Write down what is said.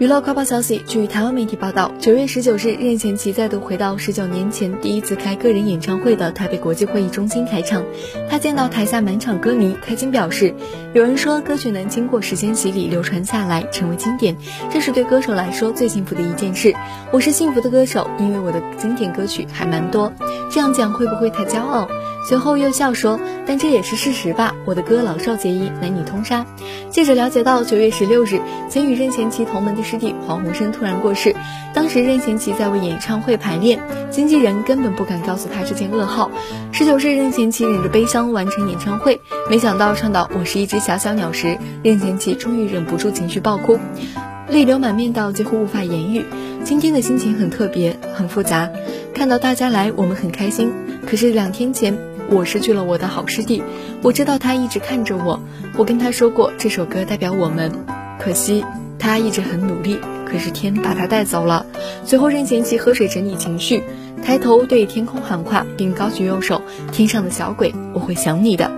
娱乐快报消息，据台湾媒体报道，九月十九日，任贤齐再度回到十九年前第一次开个人演唱会的台北国际会议中心开场。他见到台下满场歌迷，开心表示：“有人说歌曲能经过时间洗礼流传下来，成为经典，这是对歌手来说最幸福的一件事。我是幸福的歌手，因为我的经典歌曲还蛮多。这样讲会不会太骄傲？”随后又笑说：“但这也是事实吧，我的歌老少皆宜，男女通杀。”记者了解到，九月十六日，曾与任贤齐同门的师弟黄鸿生突然过世。当时任贤齐在为演唱会排练，经纪人根本不敢告诉他这件噩耗。十九日，任贤齐忍着悲伤完成演唱会，没想到唱到“我是一只小小鸟”时，任贤齐终于忍不住情绪爆哭，泪流满面到几乎无法言喻。今天的心情很特别，很复杂。看到大家来，我们很开心。可是两天前。我失去了我的好师弟，我知道他一直看着我。我跟他说过这首歌代表我们，可惜他一直很努力，可是天把他带走了。随后任贤齐喝水整理情绪，抬头对天空喊话，并高举右手：“天上的小鬼，我会想你的。”